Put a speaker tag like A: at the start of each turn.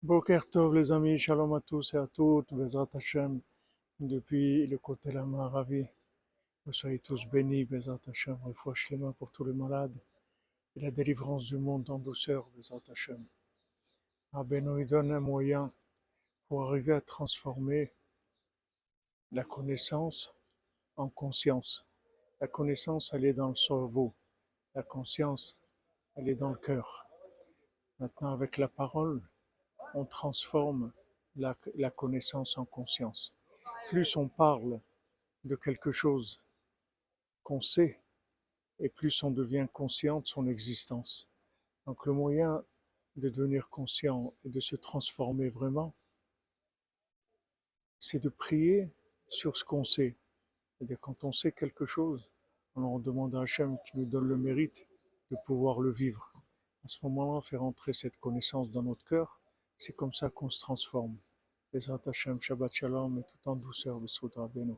A: Boker Tov les amis, shalom à tous et à toutes, Bezrat Hashem, depuis le côté la Maravi. Vous soyez tous bénis, Bezrat Hashem, refoua shlema pour tous les malades, et la délivrance du monde en douceur, Bezrat Hashem. Rabbeinu il donne un moyen pour arriver à transformer la connaissance en conscience. La connaissance, elle est dans le cerveau. La conscience, elle est dans le cœur. Maintenant, avec la parole, on transforme la, connaissance en conscience. Plus on parle de quelque chose qu'on sait, et plus on devient conscient de son existence. Donc le moyen de devenir conscient et de se transformer vraiment, c'est de prier sur ce qu'on sait. C'est-à-dire quand on sait quelque chose, on demande à Hachem qui nous donne le mérite de pouvoir le vivre. À ce moment-là, on fait cette connaissance dans notre cœur c'est comme ça qu'on se transforme. Les Shabbat Shalom et tout en douceur, Bessoud Rabbeinu.